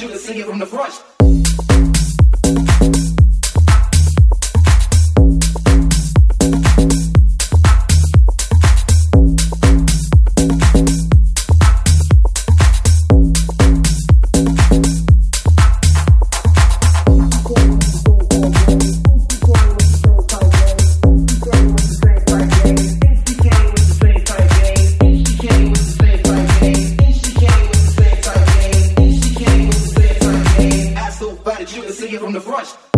you can see it from the front. from the brush.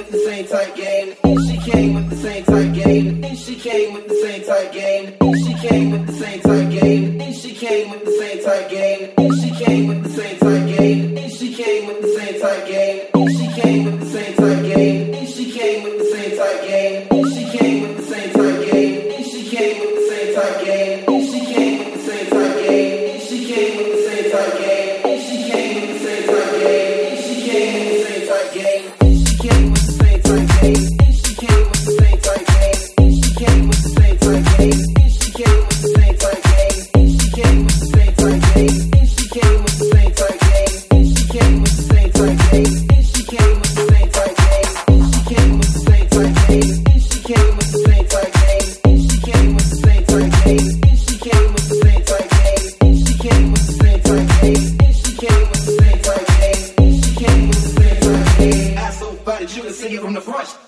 With the same tight game. the price.